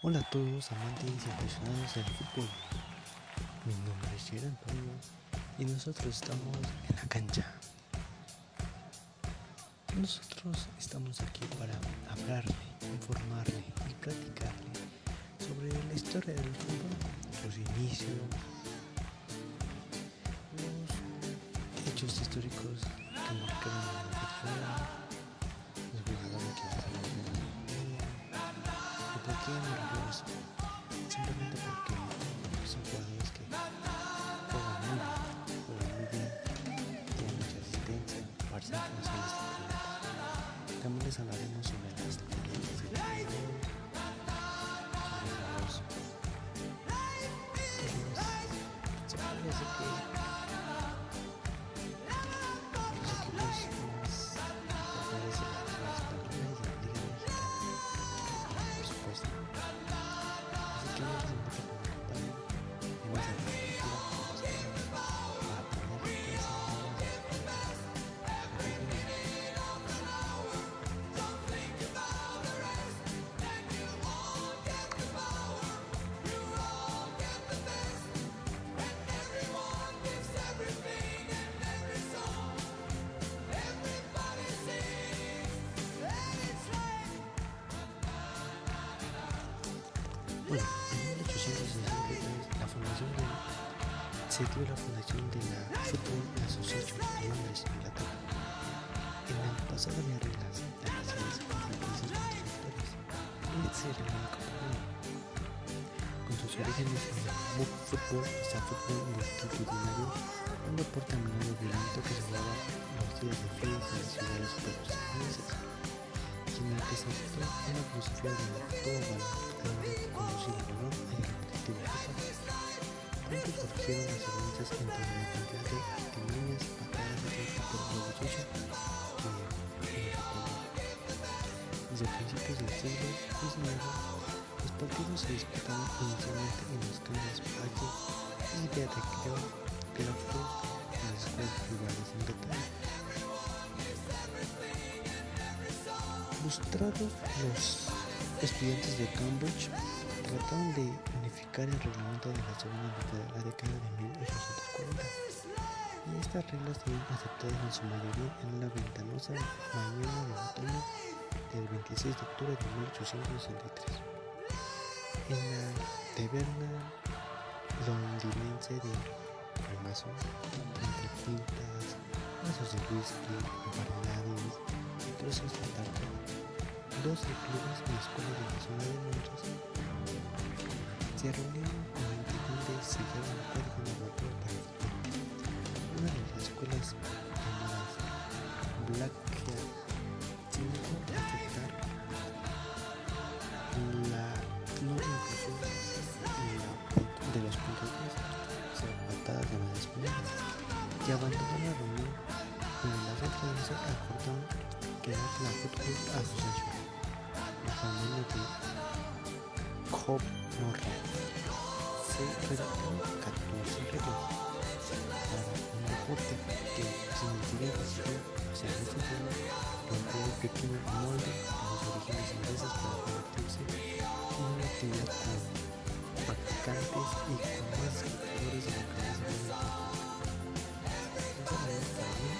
Hola a todos amantes y apasionados del fútbol. Mi nombre es Jerry Antonio y nosotros estamos en la cancha. Nosotros estamos aquí para hablarle, informarle y platicarle sobre la historia del fútbol, sus inicios, los hechos históricos que marcaron la historia, los jugadores que pasaron en la ¿Y por qué me refiero a eso? Simplemente porque son jugadores que juegan muy bien, juegan muy bien, tienen mucha asistencia, este También les hablaremos sobre se dio la fundación de la Football Association en Londres, Inglaterra. En el pasado había reglas de naciones países constructores. Este era único problema. Con sus orígenes en el fútbol, sea, fútbol multitudinario, un deporte a menudo violento que se jugaba los días de frío en las ciudades la que se adoptó una filosofía de todo valor la de Pronto surgieron las diferencias entre la cantidad de artimañas, patadas y de juego sucio que en el. Desde principios del siglo XIX, los partidos se disputaban inicialmente en los campos patio y de recreo claustros en las escuelas privadas en Inglaterra. Frustrados, los estudiantes de Cambridge trataron de unificar el reglamento de la segunda la década de 1840 y estas reglas fueron aceptadas en su mayoría en una ventanosa mañana de otoño del 26 de octubre de 1863 en la taberna londinense de Remason entre pintas, vasos de whisky, variedades y trozos de tarta 12 clubes y escuelas de la zona de Londres se reunieron con la intención de sellar un código normativo para. Una de las escuelas llamadas se negó a aceptar la no inclusión de los puntos patadas de las escuelas y abandonó la reunión, pero las otras se acordaron crear la Football Association familia de Cobb Morley. Se redactaron 14 reglas para un deporte que sin incidencia o sea, en este tema plantea un pequeño molde a los orígenes ingleses para convertirse en una actividad con practicantes y con más espectadores de lo que el deporte. Para mí,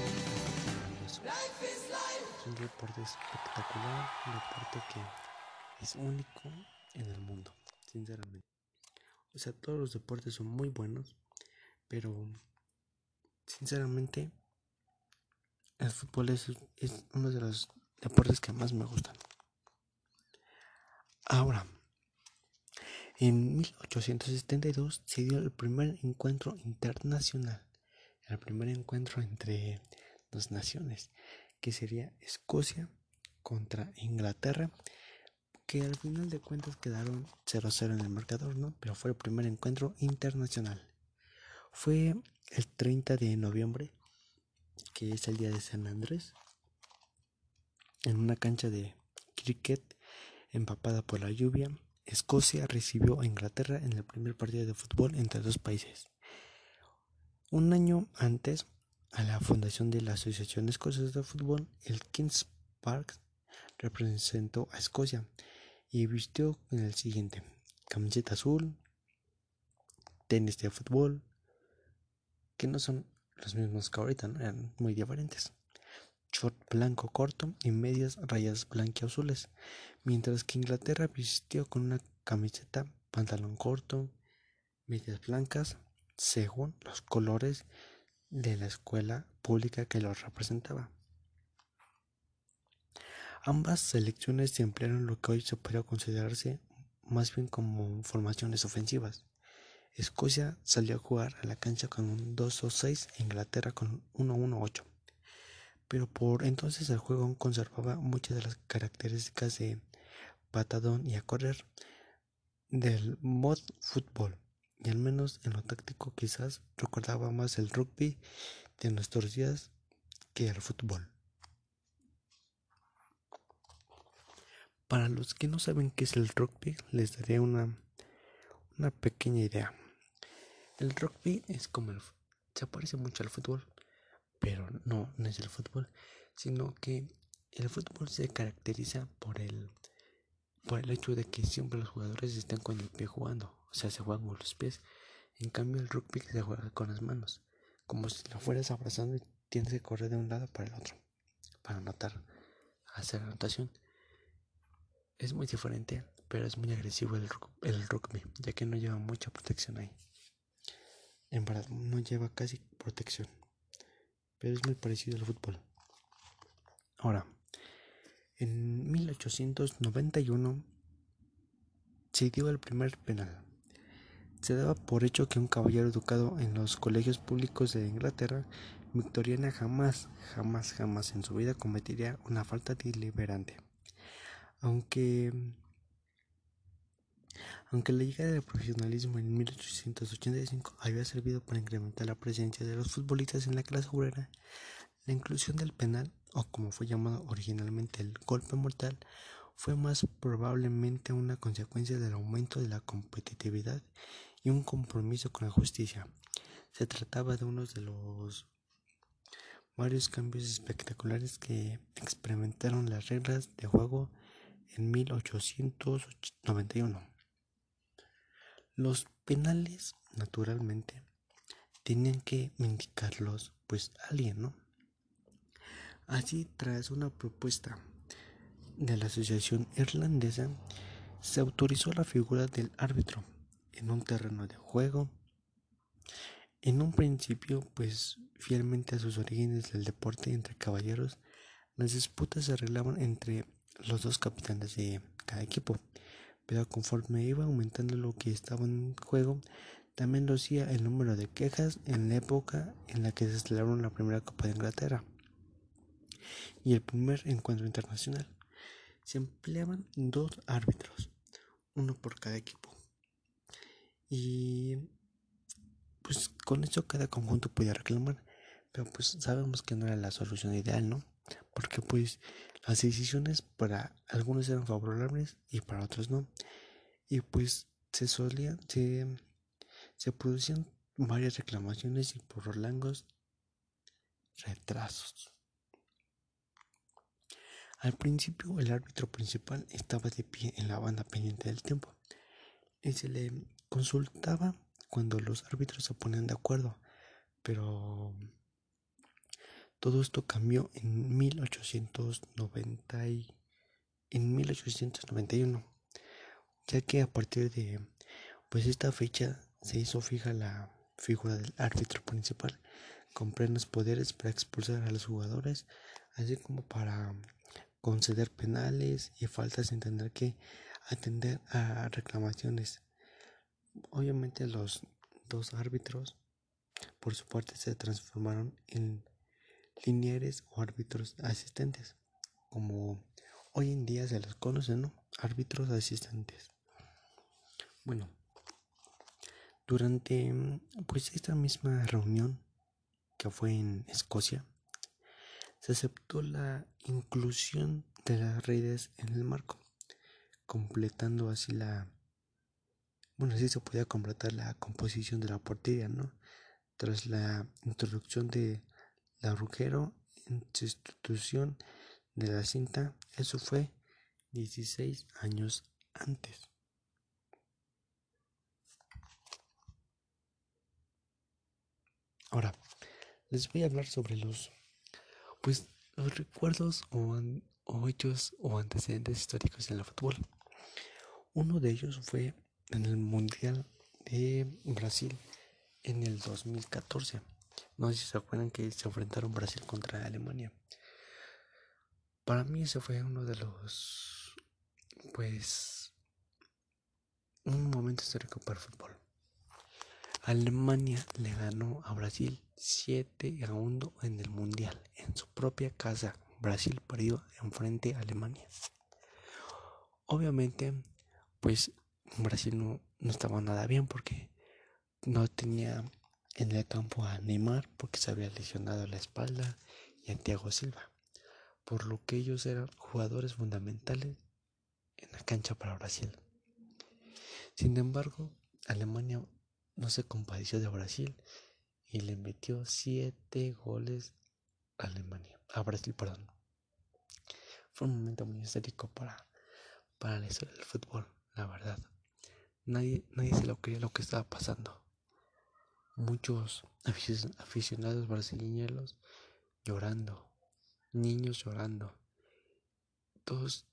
un deporte maravilloso. Es un deporte espectacular, un deporte que es único en el mundo, sinceramente. O sea, todos los deportes son muy buenos, pero sinceramente el fútbol es, es uno de los deportes que más me gustan. Ahora, en 1872 se dio el primer encuentro internacional, el primer encuentro entre dos naciones que sería Escocia contra Inglaterra, que al final de cuentas quedaron 0-0 en el marcador, ¿no? Pero fue el primer encuentro internacional. Fue el 30 de noviembre, que es el día de San Andrés, en una cancha de cricket empapada por la lluvia. Escocia recibió a Inglaterra en el primer partido de fútbol entre dos países. Un año antes, a la fundación de la Asociación Escocesa de Fútbol, el Kings Park representó a Escocia y vistió en el siguiente: camiseta azul, tenis de fútbol, que no son los mismos que ahorita, eran muy diferentes. Short blanco corto y medias rayas blanquiazules, mientras que Inglaterra vistió con una camiseta, pantalón corto, medias blancas, según los colores de la escuela pública que los representaba. Ambas selecciones se emplearon lo que hoy se podría considerarse más bien como formaciones ofensivas. Escocia salió a jugar a la cancha con un 2-6 e Inglaterra con 1-1-8. Pero por entonces el juego conservaba muchas de las características de patadón y a correr del mod fútbol y al menos en lo táctico quizás recordaba más el rugby de nuestros días que el fútbol. Para los que no saben qué es el rugby, les daré una, una pequeña idea. El rugby es como el... se parece mucho al fútbol, pero no, es el fútbol, sino que el fútbol se caracteriza por el, por el hecho de que siempre los jugadores están con el pie jugando, o sea, se juegan con los pies. En cambio, el rugby se juega con las manos, como si lo fueras abrazando y tienes que correr de un lado para el otro, para anotar, hacer anotación. Es muy diferente, pero es muy agresivo el, el rugby, ya que no lleva mucha protección ahí. En verdad, no lleva casi protección, pero es muy parecido al fútbol. Ahora, en 1891 se dio el primer penal. Se daba por hecho que un caballero educado en los colegios públicos de Inglaterra victoriana jamás, jamás, jamás en su vida cometiría una falta deliberante aunque aunque la llegada del profesionalismo en 1885 había servido para incrementar la presencia de los futbolistas en la clase obrera, la inclusión del penal, o como fue llamado originalmente el golpe mortal, fue más probablemente una consecuencia del aumento de la competitividad y un compromiso con la justicia. Se trataba de uno de los varios cambios espectaculares que experimentaron las reglas de juego en 1891. Los penales, naturalmente, tenían que indicarlos, pues alguien, ¿no? Así, tras una propuesta de la Asociación Irlandesa, se autorizó la figura del árbitro en un terreno de juego. En un principio, pues fielmente a sus orígenes del deporte entre caballeros, las disputas se arreglaban entre los dos capitanes de cada equipo. Pero conforme iba aumentando lo que estaba en juego, también lo hacía el número de quejas en la época en la que se celebró la primera Copa de Inglaterra y el primer encuentro internacional. Se empleaban dos árbitros, uno por cada equipo. Y pues con eso cada conjunto podía reclamar, pero pues sabemos que no era la solución ideal, ¿no? Porque pues las decisiones para algunos eran favorables y para otros no. Y pues se solían, se, se producían varias reclamaciones y por largos retrasos. Al principio el árbitro principal estaba de pie en la banda pendiente del tiempo y se le consultaba cuando los árbitros se ponían de acuerdo, pero todo esto cambió en 1890 en 1891, ya que a partir de pues esta fecha se hizo fija la figura del árbitro principal con plenos poderes para expulsar a los jugadores, así como para conceder penales y faltas sin tener que atender a reclamaciones. Obviamente los dos árbitros por su parte se transformaron en linieres o árbitros asistentes, como hoy en día se los conocen, ¿no? Árbitros asistentes. Bueno, durante pues esta misma reunión que fue en Escocia, se aceptó la inclusión de las redes en el marco, completando así la bueno, así se podía completar la composición de la portería, ¿no? Tras la introducción de la Rugero en sustitución de la cinta, eso fue 16 años antes. Ahora, les voy a hablar sobre los, pues, los recuerdos o, o hechos o antecedentes históricos en el fútbol. Uno de ellos fue en el Mundial de Brasil en el 2014. No sé si se acuerdan que se enfrentaron Brasil contra Alemania. Para mí ese fue uno de los, pues, un momento histórico para el fútbol. Alemania le ganó a Brasil 7 a 1 en el Mundial, en su propia casa. Brasil perdió enfrente a Alemania. Obviamente, pues Brasil no, no estaba nada bien porque no tenía en el campo a Neymar porque se había lesionado la espalda y a Thiago Silva por lo que ellos eran jugadores fundamentales en la cancha para Brasil. Sin embargo, Alemania no se compadeció de Brasil y le metió siete goles a Alemania, a Brasil, perdón. Fue un momento muy histórico para, para la historia del fútbol, la verdad. Nadie, nadie se lo creía lo que estaba pasando. Muchos aficionados brasileños llorando niños llorando. Todos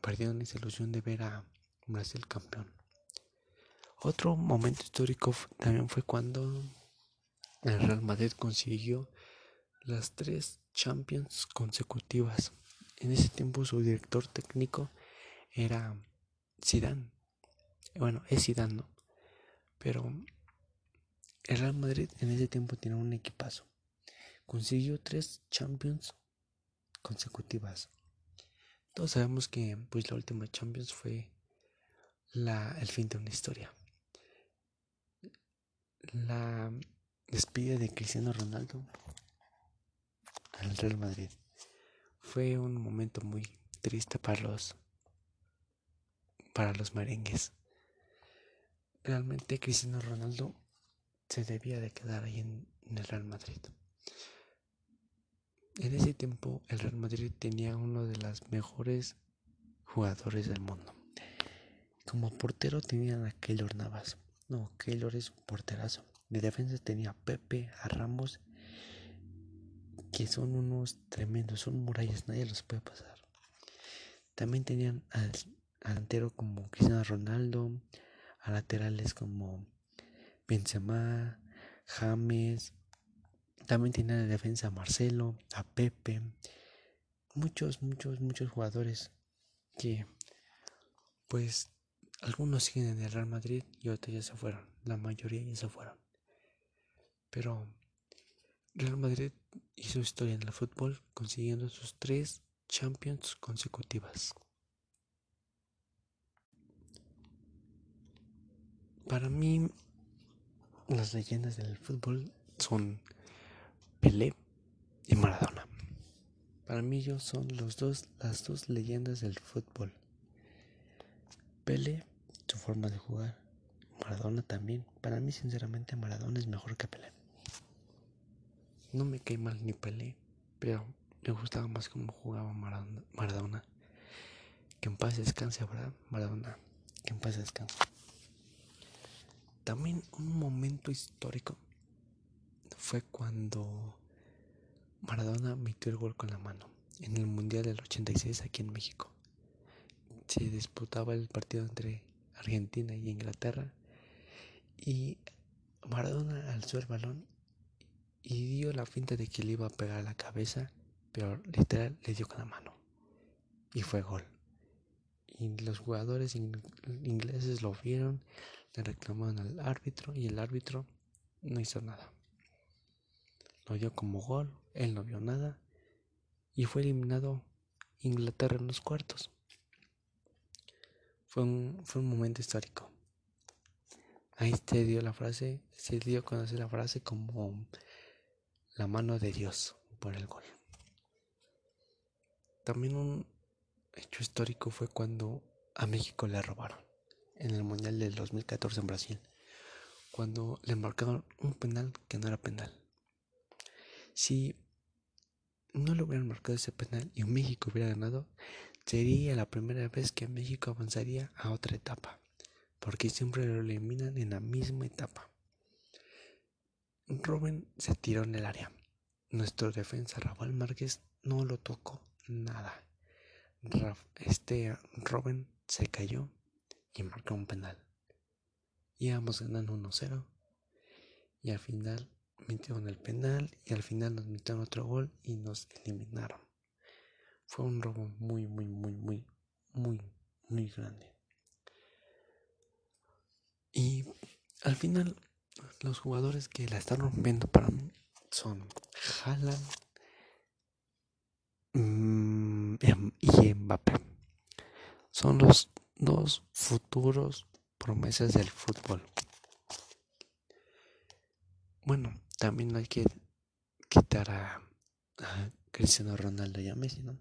perdieron esa ilusión de ver a Brasil campeón. Otro momento histórico también fue cuando el Real Madrid consiguió las tres Champions consecutivas. En ese tiempo su director técnico era Zidane. Bueno, es Zidane, ¿no? Pero el Real Madrid en ese tiempo tenía un equipazo. Consiguió tres Champions consecutivas. Todos sabemos que pues la última Champions fue la, el fin de una historia. La despedida de Cristiano Ronaldo al Real Madrid fue un momento muy triste para los para los merengues. Realmente Cristiano Ronaldo se debía de quedar ahí en el Real Madrid. En ese tiempo el Real Madrid tenía uno de los mejores jugadores del mundo. Como portero tenían a Keylor Navas. No, Keylor es un porterazo. De defensa tenía a Pepe, a Ramos, que son unos tremendos, son murallas, nadie los puede pasar. También tenían al delantero como Cristiano Ronaldo, a laterales como Benzema, James, también tiene de defensa a Marcelo, a Pepe, muchos, muchos, muchos jugadores que pues algunos siguen en el Real Madrid y otros ya se fueron, la mayoría ya se fueron. Pero Real Madrid hizo historia en el fútbol consiguiendo sus tres Champions consecutivas. Para mí, las leyendas del fútbol son Pelé y Maradona. Para mí ellos son los dos, las dos leyendas del fútbol. Pelé, su forma de jugar. Maradona también. Para mí sinceramente Maradona es mejor que Pelé. No me cae mal ni Pelé, pero me gustaba más cómo jugaba Maradona. Que en paz descanse, ¿verdad? Maradona. Que en paz descanse. También un momento histórico fue cuando Maradona metió el gol con la mano en el Mundial del 86 aquí en México. Se disputaba el partido entre Argentina y Inglaterra y Maradona alzó el balón y dio la finta de que le iba a pegar la cabeza, pero literal le dio con la mano y fue gol. Y los jugadores ingleses lo vieron, le reclamaron al árbitro y el árbitro no hizo nada lo dio como gol, él no vio nada y fue eliminado Inglaterra en los cuartos. Fue un, fue un momento histórico. Ahí se dio la frase, se dio a conocer la frase como la mano de Dios por el gol. También un hecho histórico fue cuando a México le robaron en el Mundial del 2014 en Brasil, cuando le marcaron un penal que no era penal. Si no le hubieran marcado ese penal y México hubiera ganado, sería la primera vez que México avanzaría a otra etapa, porque siempre lo eliminan en la misma etapa. Robin se tiró en el área. Nuestro defensa Rafael Márquez no lo tocó nada. Este Robin se cayó y marcó un penal. Íbamos ganando 1-0 y al final metieron el penal y al final nos metieron otro gol y nos eliminaron. Fue un robo muy, muy, muy, muy, muy, muy grande. Y al final los jugadores que la están rompiendo para mí son Haaland mm, y Mbappé. Son los dos futuros promesas del fútbol. Bueno, también hay que quitar a, Cristiano Ronaldo y a Messi, ¿no?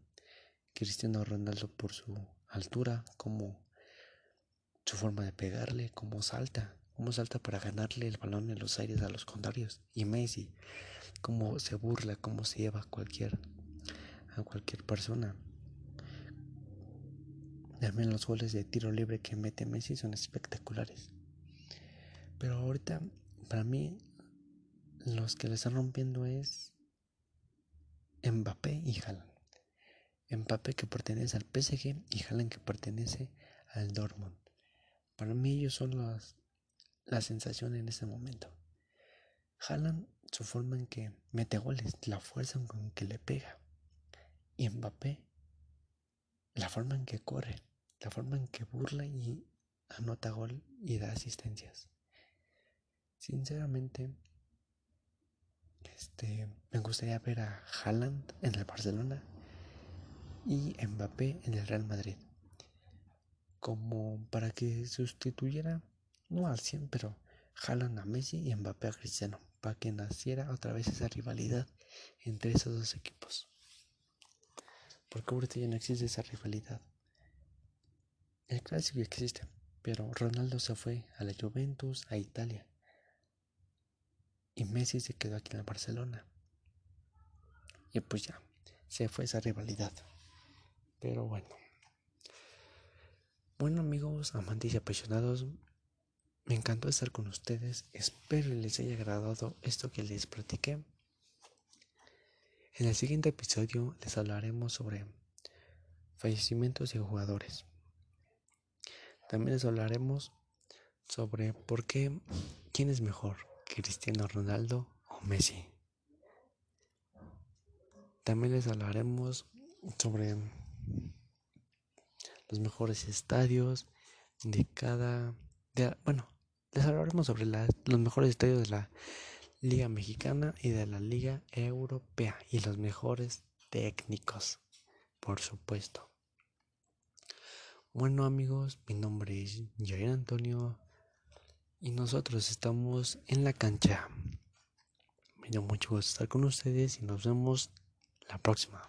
Cristiano Ronaldo por su altura, como su forma de pegarle, cómo salta, cómo salta para ganarle el balón en los aires a los contrarios. Y Messi, cómo se burla, cómo se lleva a cualquier, a cualquier persona. También los goles de tiro libre que mete Messi son espectaculares. Pero ahorita, para mí, los que le están rompiendo es Mbappé y Haaland. Mbappé que pertenece al PSG y Haaland que pertenece al Dortmund. Para mí ellos son las, la sensación en este momento. Haaland, su forma en que mete goles, la fuerza con que le pega. Y Mbappé, la forma en que corre, la forma en que burla y anota gol y da asistencias. Sinceramente, este, me gustaría ver a Haaland en el Barcelona y Mbappé en el Real Madrid. Como para que sustituyera, no al 100, pero Haaland a Messi y Mbappé a Cristiano. Para que naciera otra vez esa rivalidad entre esos dos equipos. Porque ahorita ya no existe esa rivalidad. El clásico existe, pero Ronaldo se fue a la Juventus, a Italia. Y Messi se quedó aquí en el Barcelona. Y pues ya, se fue esa rivalidad. Pero bueno. Bueno amigos, amantes y apasionados, me encantó estar con ustedes. Espero les haya agradado esto que les platiqué. En el siguiente episodio les hablaremos sobre fallecimientos de jugadores. También les hablaremos sobre por qué, quién es mejor, Cristiano Ronaldo o Messi. También les hablaremos sobre los mejores estadios de cada... bueno, les hablaremos sobre los mejores estadios de la Liga Mexicana y de la Liga Europea y los mejores técnicos, por supuesto. Bueno amigos, mi nombre es Jair Antonio y nosotros estamos en la cancha. Me da mucho gusto estar con ustedes y nos vemos la próxima.